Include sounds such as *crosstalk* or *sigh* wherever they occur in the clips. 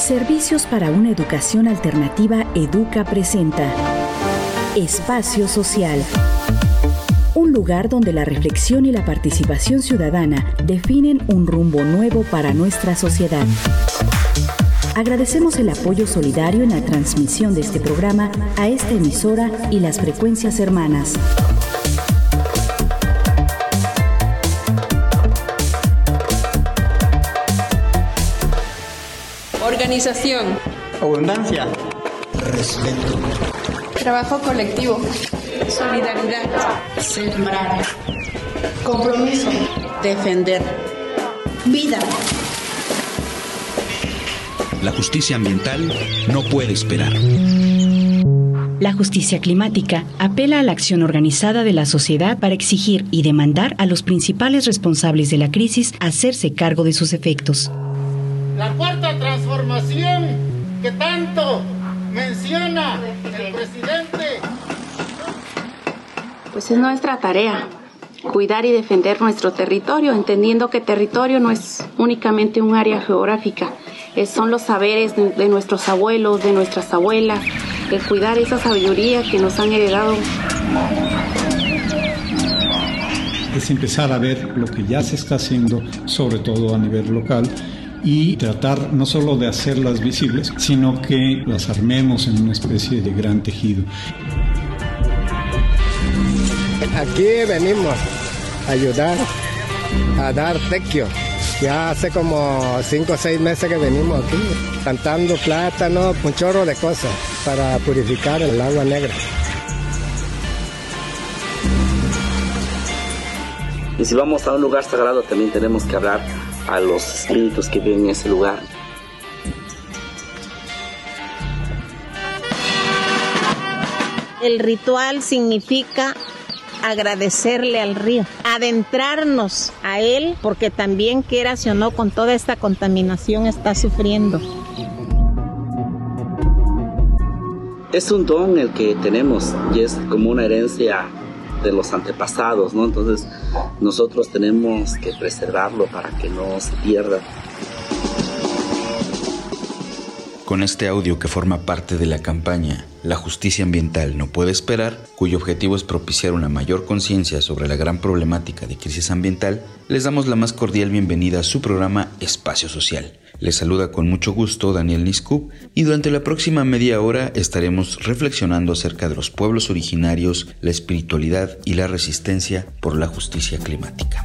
Servicios para una educación alternativa Educa presenta Espacio Social. Un lugar donde la reflexión y la participación ciudadana definen un rumbo nuevo para nuestra sociedad. Agradecemos el apoyo solidario en la transmisión de este programa a esta emisora y las frecuencias hermanas. Organización. Abundancia. Respeto. Trabajo colectivo. Solidaridad. Sembrar. Compromiso. Defender. Vida. La justicia ambiental no puede esperar. La justicia climática apela a la acción organizada de la sociedad para exigir y demandar a los principales responsables de la crisis hacerse cargo de sus efectos. La que tanto menciona el presidente. Pues es nuestra tarea cuidar y defender nuestro territorio, entendiendo que territorio no es únicamente un área geográfica, son los saberes de, nuestros abuelos, de nuestras abuelas, el cuidar esa sabiduría que nos han heredado. Es empezar a ver lo que ya se está haciendo, sobre todo a nivel local, y tratar no solo de hacerlas visibles, sino que las armemos en una especie de gran tejido. Aquí venimos a ayudar, a dar tequio ya hace como cinco o seis meses que venimos aquí, cantando plátano, un chorro de cosas para purificar el agua negra. Y si vamos a un lugar sagrado también tenemos que hablar a los espíritus que viven en ese lugar. El ritual significa agradecerle al río, adentrarnos a él, porque también quieras o no, con toda esta contaminación está sufriendo. Es un don el que tenemos y es como una herencia de los antepasados, ¿no? Entonces nosotros tenemos que preservarlo para que no se pierda. Con este audio que forma parte de la campaña La justicia ambiental no puede esperar, cuyo objetivo es propiciar una mayor conciencia sobre la gran problemática de crisis ambiental, les damos la más cordial bienvenida a su programa Espacio Social. Les saluda con mucho gusto Daniel Niscup y durante la próxima media hora estaremos reflexionando acerca de los pueblos originarios, la espiritualidad y la resistencia por la justicia climática.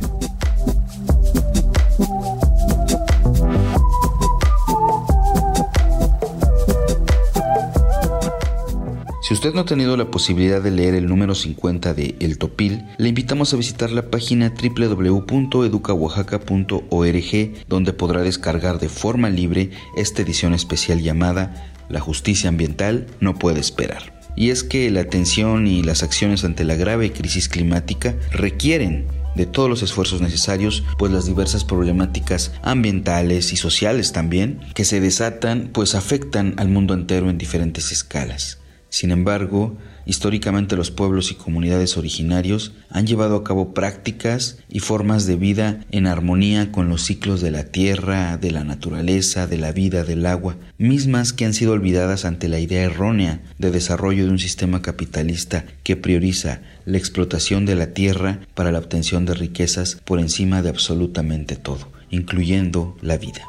Si usted no ha tenido la posibilidad de leer el número 50 de El Topil, le invitamos a visitar la página www.educaoaxaca.org, donde podrá descargar de forma libre esta edición especial llamada La justicia ambiental no puede esperar. Y es que la atención y las acciones ante la grave crisis climática requieren de todos los esfuerzos necesarios, pues las diversas problemáticas ambientales y sociales también que se desatan, pues afectan al mundo entero en diferentes escalas. Sin embargo, históricamente los pueblos y comunidades originarios han llevado a cabo prácticas y formas de vida en armonía con los ciclos de la tierra, de la naturaleza, de la vida, del agua, mismas que han sido olvidadas ante la idea errónea de desarrollo de un sistema capitalista que prioriza la explotación de la tierra para la obtención de riquezas por encima de absolutamente todo, incluyendo la vida.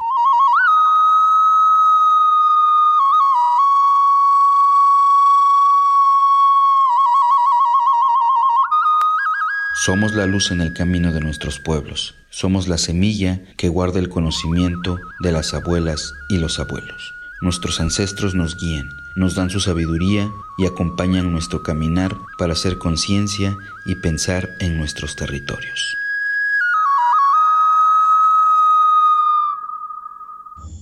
Somos la luz en el camino de nuestros pueblos. Somos la semilla que guarda el conocimiento de las abuelas y los abuelos. Nuestros ancestros nos guían, nos dan su sabiduría y acompañan nuestro caminar para hacer conciencia y pensar en nuestros territorios.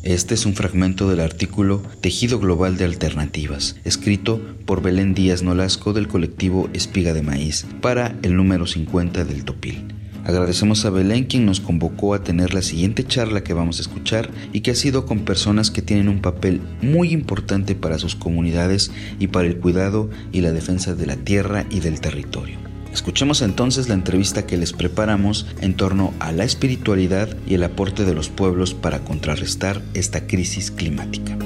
Este es un fragmento del artículo Tejido Global de Alternativas, escrito por Belén Díaz Nolasco del colectivo Espiga de Maíz para el número 50 del Topil. Agradecemos a Belén quien nos convocó a tener la siguiente charla que vamos a escuchar y que ha sido con personas que tienen un papel muy importante para sus comunidades y para el cuidado y la defensa de la tierra y del territorio. Escuchemos entonces la entrevista que les preparamos en torno a la espiritualidad y el aporte de los pueblos para contrarrestar esta crisis climática.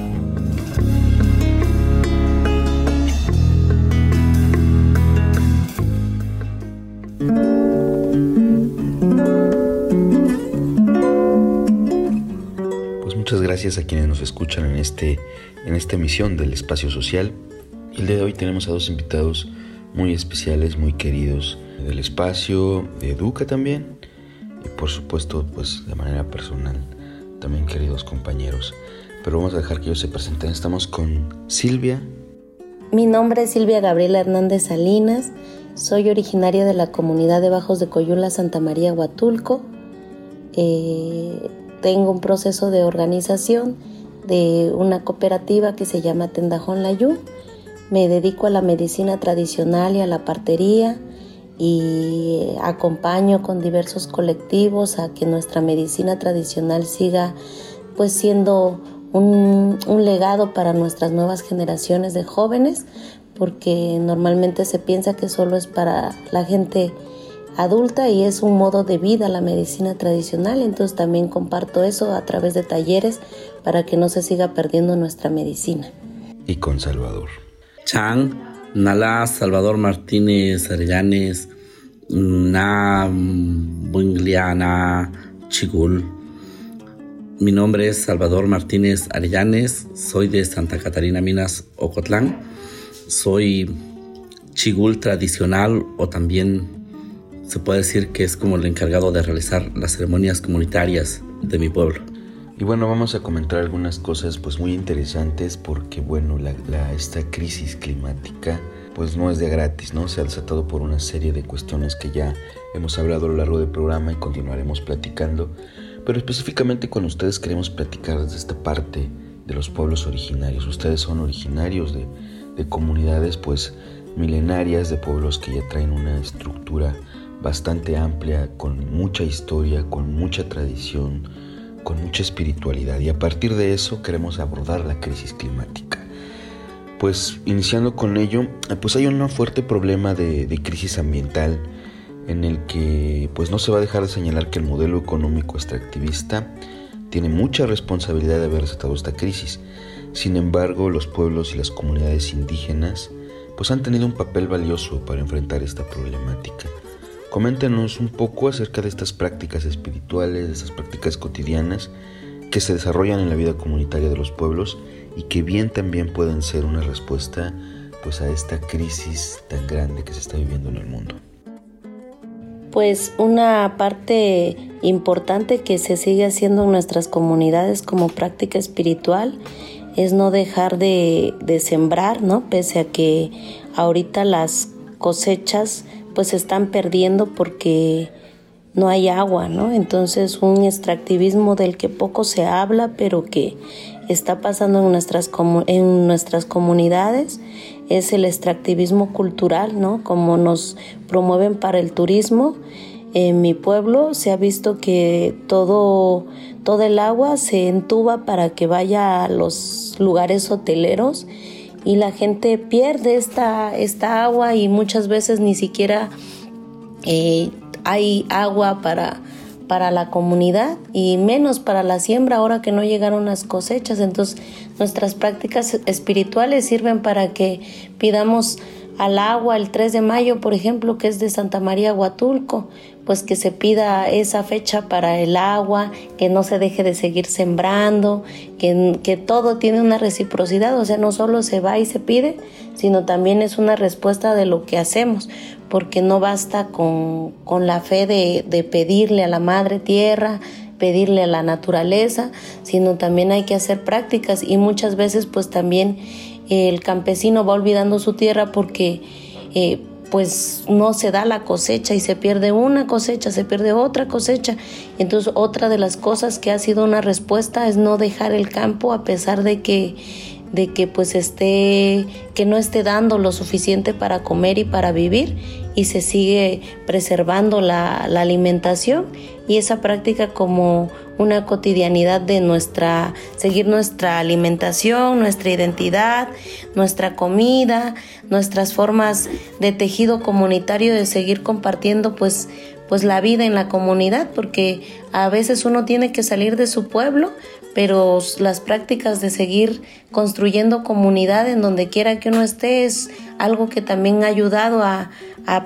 Pues muchas gracias a quienes nos escuchan en, este, en esta emisión del Espacio Social. El día de hoy tenemos a dos invitados muy especiales, muy queridos del espacio, de Educa también, y por supuesto, pues de manera personal, también queridos compañeros. Pero vamos a dejar que ellos se presenten. Estamos con Silvia. Mi nombre es Silvia Gabriela Hernández Salinas. Soy originaria de la comunidad de Bajos de Coyula, Santa María, Huatulco. Eh, tengo un proceso de organización de una cooperativa que se llama Tendajón Layú me dedico a la medicina tradicional y a la partería y acompaño con diversos colectivos a que nuestra medicina tradicional siga pues siendo un, un, legado para nuestras nuevas generaciones de jóvenes porque normalmente se piensa que solo es para la gente adulta y es un modo de vida la medicina tradicional. Entonces también comparto eso a través de talleres para que no se siga perdiendo nuestra medicina. Y con Salvador Chang, Nala Salvador Martínez Arellanes, Na Bungliana Chigul. Mi nombre es Salvador Martínez Arellanes, soy de Santa Catarina Minas, Ocotlán. Soy chigul tradicional o también se puede decir que es como el encargado de realizar las ceremonias comunitarias de mi pueblo. Y bueno, vamos a comentar algunas cosas pues muy interesantes porque bueno, la, esta crisis climática pues no es de gratis, ¿no? Se ha desatado por una serie de cuestiones que ya hemos hablado a lo largo del programa y continuaremos platicando. Pero específicamente con ustedes queremos platicar desde esta parte de los pueblos originarios. Ustedes son originarios de, de comunidades pues milenarias, de pueblos que ya traen una estructura bastante amplia, con mucha historia, con mucha tradición, con mucha espiritualidad y a partir de eso queremos abordar la crisis climática. Pues iniciando con ello, pues hay un fuerte problema de, crisis ambiental en el que pues no se va a dejar de señalar que el modelo económico extractivista tiene mucha responsabilidad de haber desatado esta crisis. Sin embargo, los pueblos y las comunidades indígenas pues han tenido un papel valioso para enfrentar esta problemática. Coméntenos un poco acerca de estas prácticas espirituales, de estas prácticas cotidianas que se desarrollan en la vida comunitaria de los pueblos y que bien también pueden ser una respuesta pues a esta crisis tan grande que se está viviendo en el mundo. Pues una parte importante que se sigue haciendo en nuestras comunidades como práctica espiritual es no dejar de, de sembrar, ¿no? Pese a que ahorita las cosechas pues se están perdiendo porque no hay agua, ¿no? Entonces un extractivismo del que poco se habla, pero que está pasando en nuestras, en nuestras comunidades es el extractivismo cultural, ¿no? Como nos promueven para el turismo. En mi pueblo se ha visto que todo, todo el agua se entuba para que vaya a los lugares hoteleros y la gente pierde esta, esta agua y muchas veces ni siquiera eh, hay agua para, para la comunidad y menos para la siembra ahora que no llegaron las cosechas. Entonces nuestras prácticas espirituales sirven para que pidamos al agua el 3 de mayo, por ejemplo, que es de Santa María Huatulco, pues que se pida esa fecha para el agua, que no se deje de seguir sembrando, que, que todo tiene una reciprocidad, o sea, no solo se va y se pide, sino también es una respuesta de lo que hacemos, porque no basta con, con la fe de, de pedirle a la Madre Tierra, pedirle a la naturaleza, sino también hay que hacer prácticas y muchas veces pues también el campesino va olvidando su tierra porque eh, pues no se da la cosecha y se pierde una cosecha, se pierde otra cosecha. Entonces otra de las cosas que ha sido una respuesta es no dejar el campo a pesar de que de que pues esté que no esté dando lo suficiente para comer y para vivir y se sigue preservando la, la alimentación y esa práctica como una cotidianidad de nuestra, seguir nuestra alimentación, nuestra identidad, nuestra comida, nuestras formas de tejido comunitario, de seguir compartiendo pues, pues la vida en la comunidad, porque a veces uno tiene que salir de su pueblo, pero las prácticas de seguir construyendo comunidad en donde quiera que uno esté es algo que también ha ayudado a,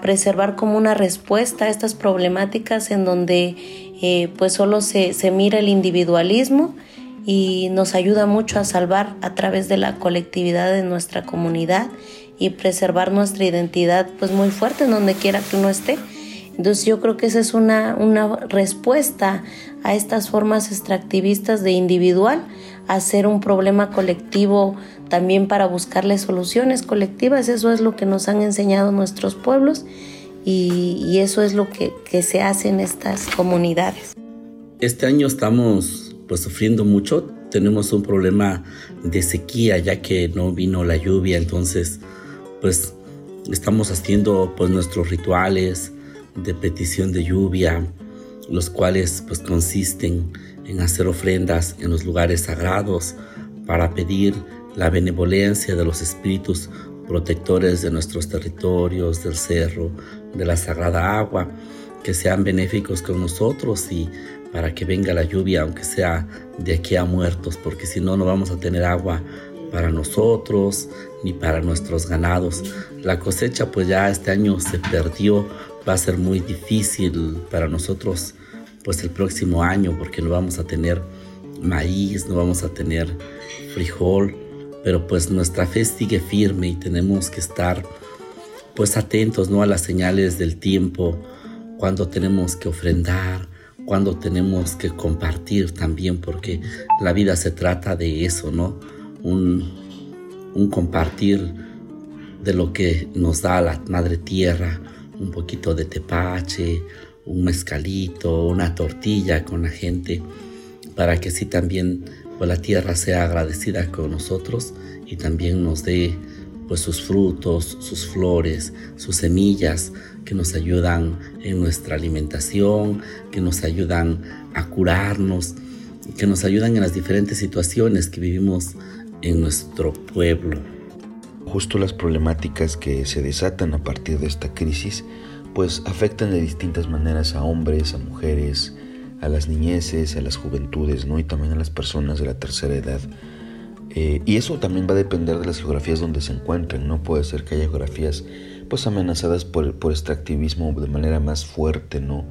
preservar como una respuesta a estas problemáticas en donde eh, pues solo se, se mira el individualismo y nos ayuda mucho a salvar a través de la colectividad de nuestra comunidad y preservar nuestra identidad pues muy fuerte en donde quiera que uno esté. Entonces yo creo que esa es una, una respuesta a estas formas extractivistas de individual, hacer un problema colectivo también para buscarle soluciones colectivas. Eso es lo que nos han enseñado nuestros pueblos y, eso es lo que, se hace en estas comunidades. Este año estamos pues sufriendo mucho, tenemos un problema de sequía ya que no vino la lluvia, entonces pues estamos haciendo pues nuestros rituales de petición de lluvia, los cuales pues consisten en hacer ofrendas en los lugares sagrados para pedir la benevolencia de los espíritus protectores de nuestros territorios, del cerro, de la sagrada agua, que sean benéficos con nosotros y para que venga la lluvia, aunque sea de aquí a muertos, porque si no, no vamos a tener agua para nosotros ni para nuestros ganados. La cosecha pues ya este año se perdió, va a ser muy difícil para nosotros pues el próximo año porque no vamos a tener maíz, no vamos a tener frijol, pero pues nuestra fe sigue firme y tenemos que estar pues atentos ¿no? a las señales del tiempo, cuando tenemos que ofrendar, cuando tenemos que compartir también, porque la vida se trata de eso, ¿no? Un, un compartir de lo que nos da la Madre Tierra, un poquito de tepache, un mezcalito, una tortilla con la gente, para que así también pues, la tierra sea agradecida con nosotros y también nos dé pues sus frutos, sus flores, sus semillas que nos ayudan en nuestra alimentación, que nos ayudan a curarnos, que nos ayudan en las diferentes situaciones que vivimos en nuestro pueblo. Justo las problemáticas que se desatan a partir de esta crisis pues afectan de distintas maneras a hombres, a mujeres, a las niñeces, a las juventudes, ¿no? Y también a las personas de la tercera edad. Eh, y eso también va a depender de las geografías donde se encuentren, ¿no? Puede ser que haya geografías pues amenazadas por, por extractivismo de manera más fuerte, ¿no?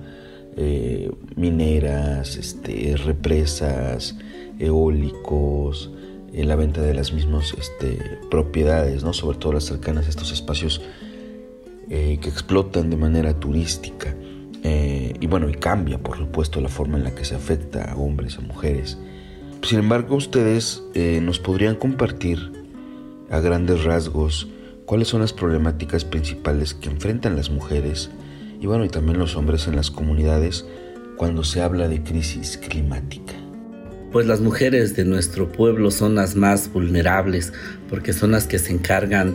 Eh, mineras, este, represas, eólicos, eh, la venta de las mismas este, propiedades, ¿no? Sobre todo las cercanas a estos espacios que explotan de manera turística. y bueno, y cambia, por supuesto, la forma en la que se afecta a hombres, a mujeres. Sin embargo, ustedes eh, nos podrían compartir a grandes rasgos cuáles son las problemáticas principales que enfrentan las mujeres y bueno, y también los hombres en las comunidades cuando se habla de crisis climática. Pues las mujeres de nuestro pueblo son las más vulnerables porque son las que se encargan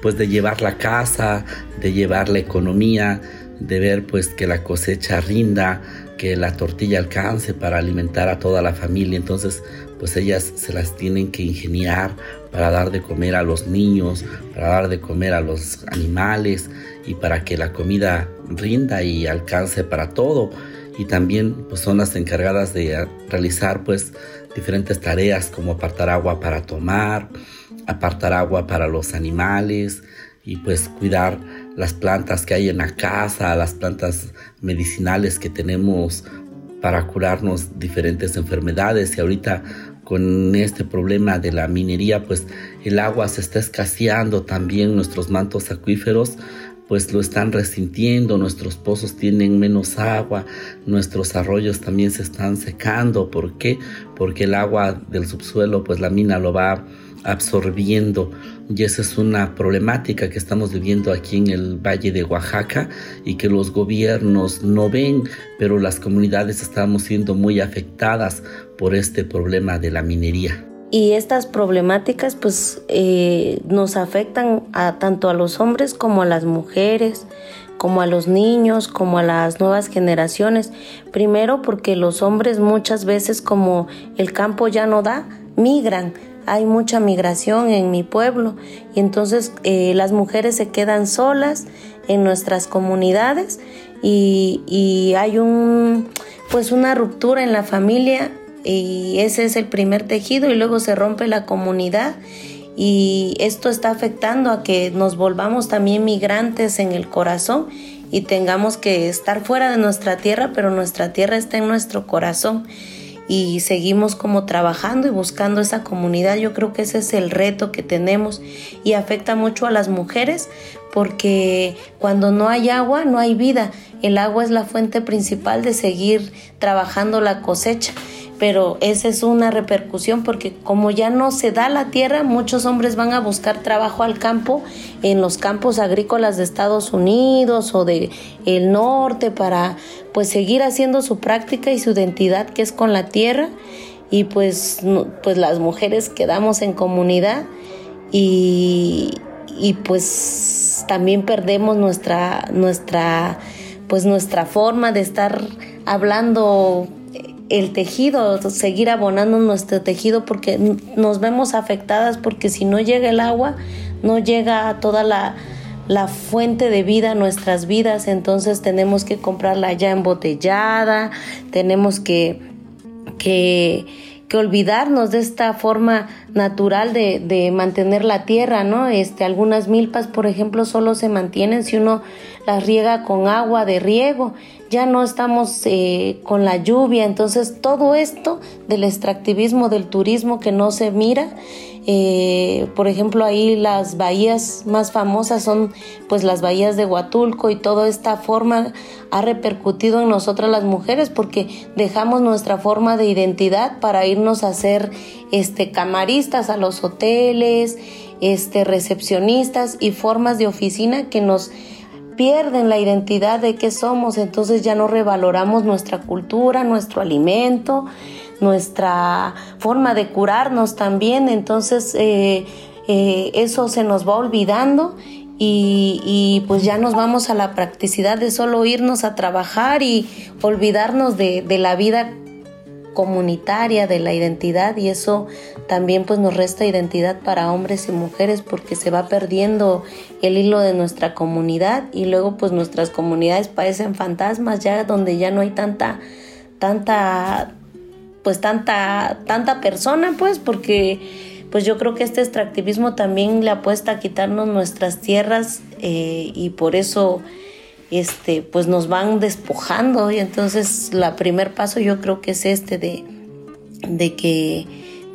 pues de llevar la casa, de llevar la economía, de ver pues que la cosecha rinda, que la tortilla alcance para alimentar a toda la familia. Entonces, pues ellas se las tienen que ingeniar para dar de comer a los niños, para dar de comer a los animales y para que la comida rinda y alcance para todo. Y también pues son las encargadas de realizar pues diferentes tareas como apartar agua para tomar, apartar agua para los animales y pues cuidar las plantas que hay en la casa, las plantas medicinales que tenemos para curarnos diferentes enfermedades. Y ahorita con este problema de la minería pues el agua se está escaseando también nuestros mantos acuíferos pues lo están resintiendo, nuestros pozos tienen menos agua, nuestros arroyos también se están secando. ¿Por qué? Porque el agua del subsuelo, pues la mina lo va absorbiendo. Y esa es una problemática que estamos viviendo aquí en el Valle de Oaxaca y que los gobiernos no ven, pero las comunidades estamos siendo muy afectadas por este problema de la minería. Y estas problemáticas pues eh, nos afectan a tanto a los hombres como a las mujeres, como a los niños, como a las nuevas generaciones. Primero porque los hombres muchas veces como el campo ya no da, migran. Hay mucha migración en mi pueblo y entonces eh, las mujeres se quedan solas en nuestras comunidades y, y hay un pues una ruptura en la familia y ese es el primer tejido y luego se rompe la comunidad y esto está afectando a que nos volvamos también migrantes en el corazón y tengamos que estar fuera de nuestra tierra, pero nuestra tierra está en nuestro corazón y seguimos como trabajando y buscando esa comunidad. Yo creo que ese es el reto que tenemos y afecta mucho a las mujeres porque cuando no hay agua no hay vida. El agua es la fuente principal de seguir trabajando la cosecha pero esa es una repercusión porque como ya no se da la tierra, muchos hombres van a buscar trabajo al campo en los campos agrícolas de Estados Unidos o de el norte para pues seguir haciendo su práctica y su identidad que es con la tierra. Y pues pues las mujeres quedamos en comunidad y, y pues también perdemos nuestra nuestra pues nuestra forma de estar hablando el tejido, seguir abonando nuestro tejido porque nos vemos afectadas porque si no llega el agua, no llega toda la, la fuente de vida a nuestras vidas, entonces tenemos que comprarla ya embotellada, tenemos que, que, que olvidarnos de esta forma natural de, de, mantener la tierra, ¿no? Este, algunas milpas, por ejemplo, solo se mantienen si uno las riega con agua de riego ya no estamos eh, con la lluvia, entonces todo esto del extractivismo, del turismo que no se mira, eh, por ejemplo ahí las bahías más famosas son pues las bahías de Huatulco y toda esta forma ha repercutido en nosotras las mujeres porque dejamos nuestra forma de identidad para irnos a ser este camaristas a los hoteles, este recepcionistas y formas de oficina que nos pierden la identidad de qué somos, entonces ya no revaloramos nuestra cultura, nuestro alimento, nuestra forma de curarnos también, entonces eh, eh, eso se nos va olvidando y, pues ya nos vamos a la practicidad de solo irnos a trabajar y olvidarnos de la vida comunitaria de la identidad y eso también pues nos resta identidad para hombres y mujeres porque se va perdiendo el hilo de nuestra comunidad y luego pues nuestras comunidades parecen fantasmas ya donde ya no hay tanta tanta pues tanta tanta persona pues porque pues yo creo que este extractivismo también le apuesta a quitarnos nuestras tierras eh, y por eso este, pues nos van despojando y entonces la primer paso yo creo que es este de, de que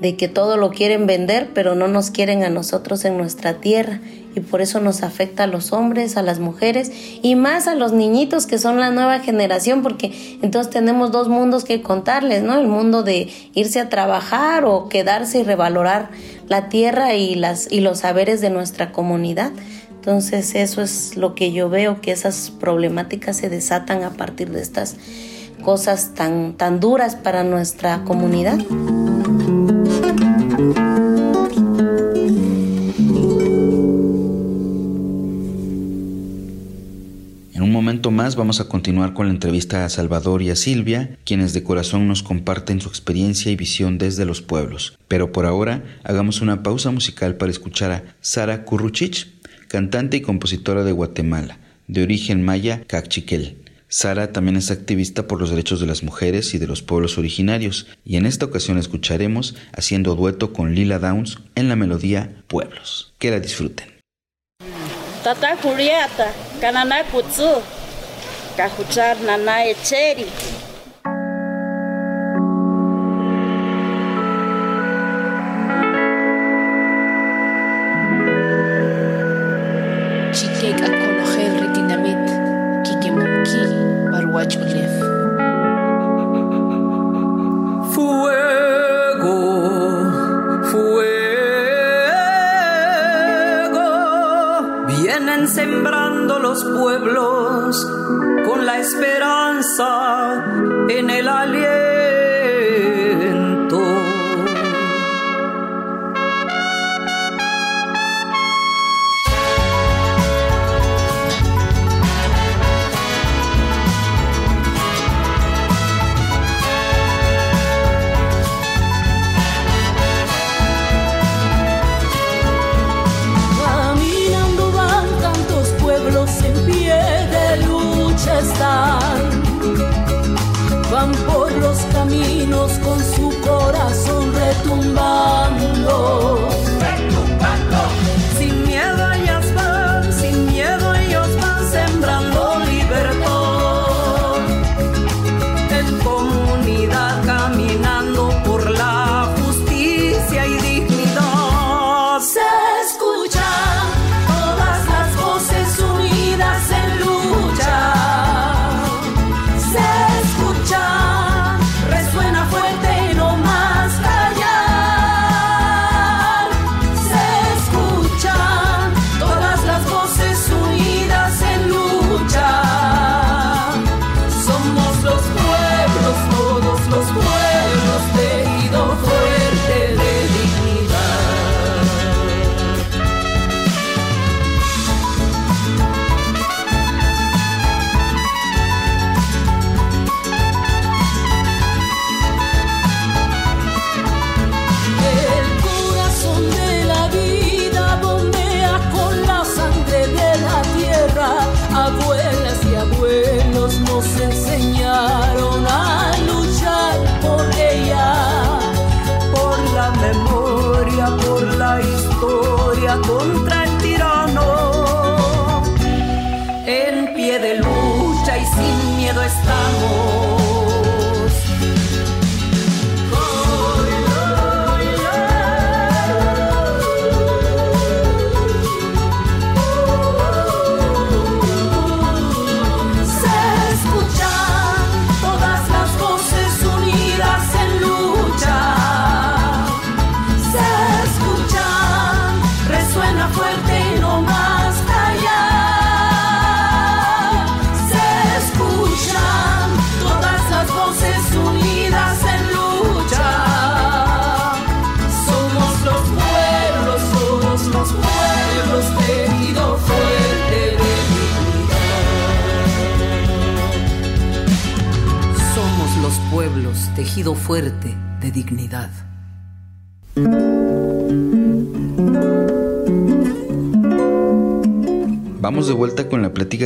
de que todo lo quieren vender, pero no nos quieren a nosotros en nuestra tierra. Y por eso nos afecta a los hombres, a las mujeres y más a los niñitos que son la nueva generación, porque entonces tenemos dos mundos que contarles, ¿no? El mundo de irse a trabajar o quedarse y revalorar la tierra y, las, y los saberes de nuestra comunidad. Entonces eso es lo que yo veo, que esas problemáticas se desatan a partir de estas cosas tan, tan duras para nuestra comunidad. En un momento más vamos a continuar con la entrevista a Salvador y a Silvia, quienes de corazón nos comparten su experiencia y visión desde los pueblos. Pero por ahora hagamos una pausa musical para escuchar a Sara Curruchich, cantante y compositora de Guatemala, de origen maya cachiquel. Sara también es activista por los derechos de las mujeres y de los pueblos originarios, y en esta ocasión escucharemos haciendo dueto con Lila Downs en la melodía Pueblos. Que la disfruten. Tata Julieta, caminos Fuego, fuego, vienen sembrando los pueblos con la esperanza en el aliento. Con su corazón retumbando.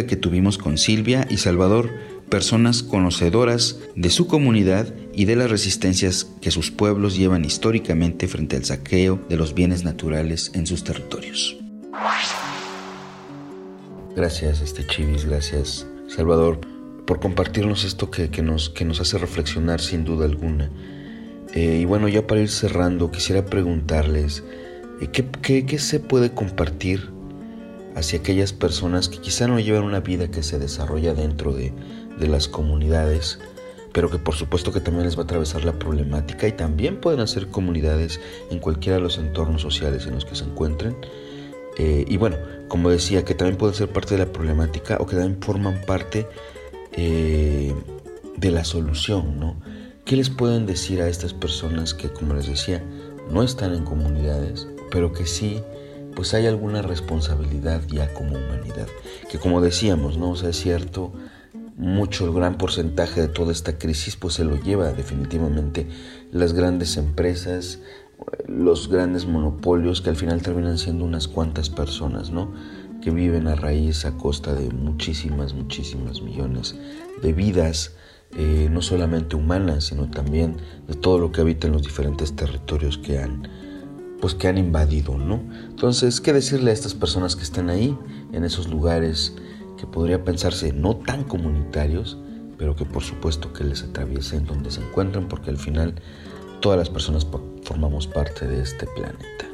Que tuvimos con Silvia y Salvador, personas conocedoras de su comunidad y de las resistencias que sus pueblos llevan históricamente frente al saqueo de los bienes naturales en sus territorios. Gracias, este Chivis, gracias, Salvador, por compartirnos esto que, nos, que nos hace reflexionar sin duda alguna. Eh, y bueno, ya para ir cerrando, quisiera preguntarles, eh, ¿qué, se puede compartir hacia aquellas personas que quizá no llevan una vida que se desarrolla dentro de, las comunidades, pero que por supuesto que también les va a atravesar la problemática y también pueden hacer comunidades en cualquiera de los entornos sociales en los que se encuentren? Eh, y bueno, como decía, que también pueden ser parte de la problemática o que también forman parte eh, de la solución, ¿no? ¿Qué les pueden decir a estas personas que, como les decía, no están en comunidades, pero que sí, pues hay alguna responsabilidad ya como humanidad? Que como decíamos, ¿no? O sea, es cierto, mucho, el gran porcentaje de toda esta crisis, pues se lo lleva definitivamente las grandes empresas, los grandes monopolios que al final terminan siendo unas cuantas personas, ¿no? que viven a raíz, a costa de muchísimas, muchísimas millones de vidas, eh, no solamente humanas, sino también de todo lo que habita en los diferentes territorios que han, pues que han invadido, ¿no? Entonces, ¿qué decirle a estas personas que están ahí, en esos lugares que podría pensarse no tan comunitarios, pero que por supuesto que les atraviesen donde se encuentran, porque al final todas las personas formamos parte de este planeta.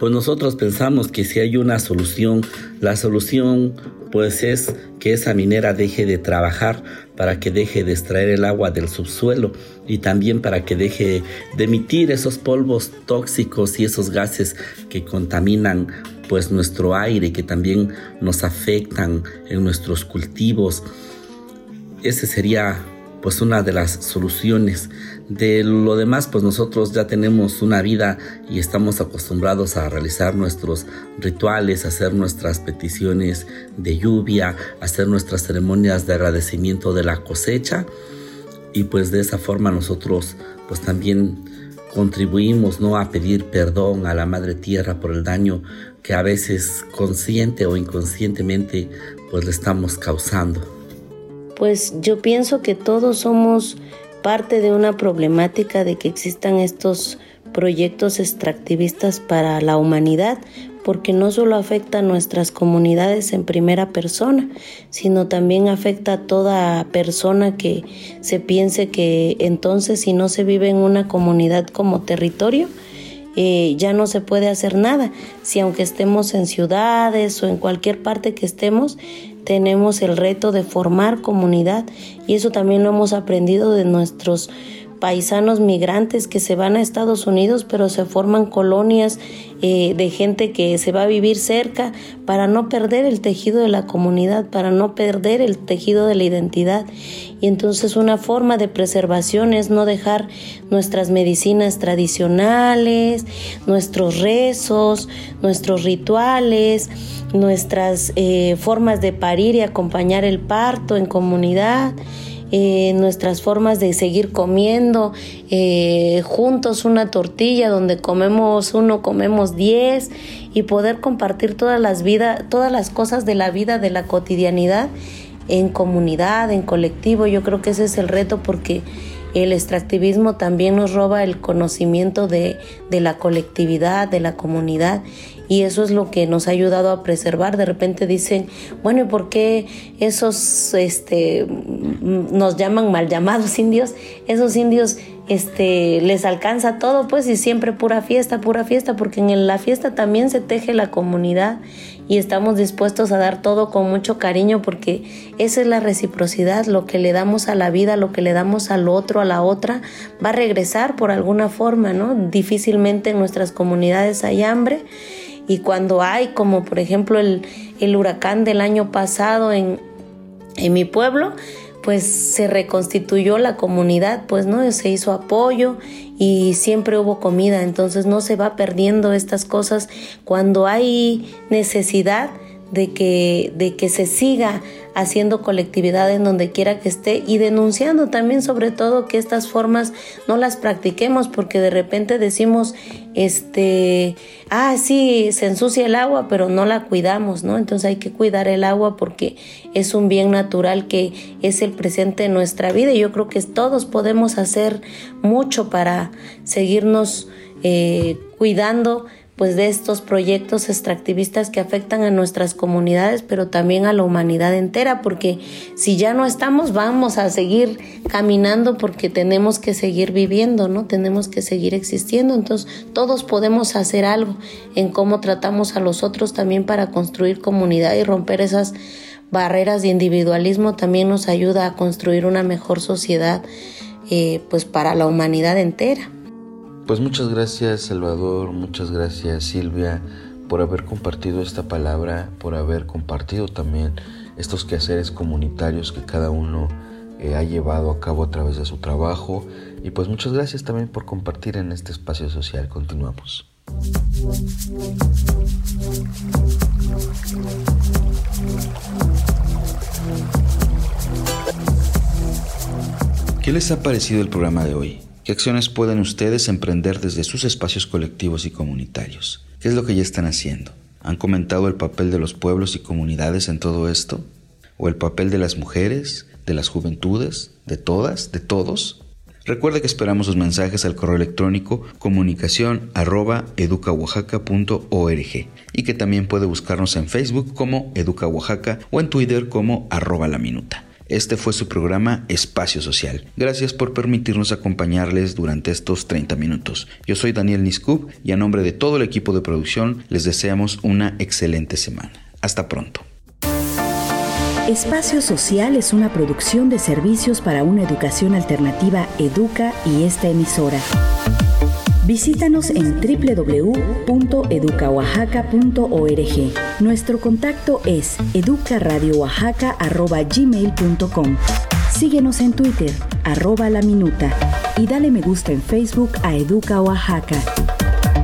Pues nosotros pensamos que si hay una solución, la solución pues es que esa minera deje de trabajar para que deje de extraer el agua del subsuelo y también para que deje de emitir esos polvos tóxicos y esos gases que contaminan pues nuestro aire que también nos afectan en nuestros cultivos. Ese sería pues una de las soluciones. De lo demás, pues nosotros ya tenemos una vida y estamos acostumbrados a realizar nuestros rituales, hacer nuestras peticiones de lluvia, hacer nuestras ceremonias de agradecimiento de la cosecha y pues de esa forma nosotros pues también contribuimos no a pedir perdón a la madre tierra por el daño que a veces consciente o inconscientemente pues le estamos causando. Pues yo pienso que todos somos parte de una problemática de que existan estos proyectos extractivistas para la humanidad, porque no solo afecta a nuestras comunidades en primera persona, sino también afecta a toda persona que se piense que entonces si no se vive en una comunidad como territorio, eh, ya no se puede hacer nada. Si aunque estemos en ciudades o en cualquier parte que estemos, tenemos el reto de formar comunidad y eso también lo hemos aprendido de nuestros paisanos migrantes que se van a Estados Unidos, pero se forman colonias eh, de gente que se va a vivir cerca para no perder el tejido de la comunidad, para no perder el tejido de la identidad. Y entonces una forma de preservación es no dejar nuestras medicinas tradicionales, nuestros rezos, nuestros rituales, nuestras eh, formas de parir y acompañar el parto en comunidad. Eh, nuestras formas de seguir comiendo eh, juntos una tortilla donde comemos uno, comemos diez y poder compartir todas las vidas, todas las cosas de la vida, de la cotidianidad en comunidad, en colectivo. Yo creo que ese es el reto porque el extractivismo también nos roba el conocimiento de, de la colectividad, de la comunidad y eso es lo que nos ha ayudado a preservar. De repente dicen, bueno, ¿y por qué esos este, nos llaman mal llamados *laughs* indios? Esos indios este, les alcanza todo, pues, y siempre pura fiesta, pura fiesta, porque en la fiesta también se teje la comunidad y estamos dispuestos a dar todo con mucho cariño porque esa es la reciprocidad, lo que le damos a la vida, lo que le damos al otro, a la otra, va a regresar por alguna forma, ¿no? Difícilmente en nuestras comunidades hay hambre y cuando hay, como por ejemplo el, huracán del año pasado en, en mi pueblo, pues se reconstituyó la comunidad, pues no se hizo apoyo y siempre hubo comida, entonces no se va perdiendo estas cosas cuando hay necesidad de que, de que se siga haciendo colectividad en donde quiera que esté y denunciando también sobre todo que estas formas no las practiquemos porque de repente decimos este ah sí se ensucia el agua pero no la cuidamos no entonces hay que cuidar el agua porque es un bien natural que es el presente de nuestra vida y yo creo que todos podemos hacer mucho para seguirnos eh, cuidando pues de estos proyectos extractivistas que afectan a nuestras comunidades, pero también a la humanidad entera, porque si ya no estamos, vamos a seguir caminando porque tenemos que seguir viviendo, ¿no? Tenemos que seguir existiendo, entonces todos podemos hacer algo en cómo tratamos a los otros también para construir comunidad y romper esas barreras de individualismo también nos ayuda a construir una mejor sociedad eh, pues para la humanidad entera. Pues muchas gracias Salvador, muchas gracias Silvia por haber compartido esta palabra, por haber compartido también estos quehaceres comunitarios que cada uno eh, ha llevado a cabo a través de su trabajo y pues muchas gracias también por compartir en este espacio social. Continuamos. ¿Qué les ha parecido el programa de hoy? ¿Qué acciones pueden ustedes emprender desde sus espacios colectivos y comunitarios? ¿Qué es lo que ya están haciendo? ¿Han comentado el papel de los pueblos y comunidades en todo esto? ¿O el papel de las mujeres, de las juventudes, de todas, de todos? Recuerde que esperamos sus mensajes al correo electrónico comunicación arroba y que también puede buscarnos en Facebook como Educa Oaxaca o en Twitter como arroba la minuta. Este fue su programa Espacio Social. Gracias por permitirnos acompañarles durante estos 30 minutos. Yo soy Daniel Niskub y a nombre de todo el equipo de producción les deseamos una excelente semana. Hasta pronto. Espacio Social es una producción de servicios para una educación alternativa Educa y esta emisora. Visítanos en www.educaoaxaca.org. Nuestro contacto es educaradiooaxaca.gmail.com. Síguenos en Twitter, arroba la minuta, y dale me gusta en Facebook a Educa Oaxaca.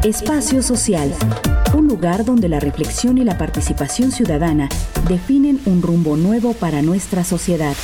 Espacio Social, un lugar donde la reflexión y la participación ciudadana definen un rumbo nuevo para nuestra sociedad.